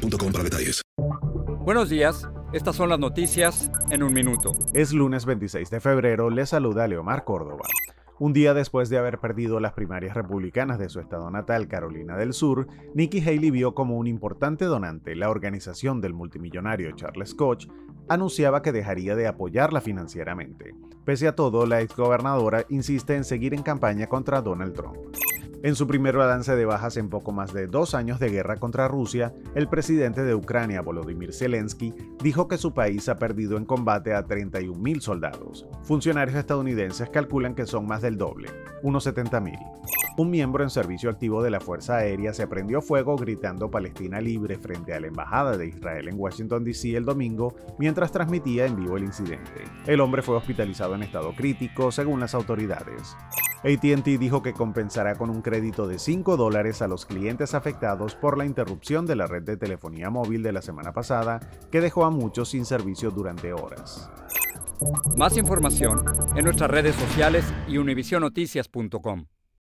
para detalles. Buenos días, estas son las noticias en un minuto. Es lunes 26 de febrero, le saluda Leomar Córdoba. Un día después de haber perdido las primarias republicanas de su estado natal, Carolina del Sur, Nikki Haley vio como un importante donante la organización del multimillonario Charles Koch anunciaba que dejaría de apoyarla financieramente. Pese a todo, la exgobernadora insiste en seguir en campaña contra Donald Trump. En su primer balance de bajas en poco más de dos años de guerra contra Rusia, el presidente de Ucrania, Volodymyr Zelensky, dijo que su país ha perdido en combate a 31.000 soldados. Funcionarios estadounidenses calculan que son más del doble, unos 70.000. Un miembro en servicio activo de la Fuerza Aérea se prendió fuego gritando Palestina libre frente a la Embajada de Israel en Washington, D.C. el domingo, mientras transmitía en vivo el incidente. El hombre fue hospitalizado en estado crítico, según las autoridades. ATT dijo que compensará con un crédito de 5 dólares a los clientes afectados por la interrupción de la red de telefonía móvil de la semana pasada, que dejó a muchos sin servicio durante horas. Más información en nuestras redes sociales y univisionoticias.com.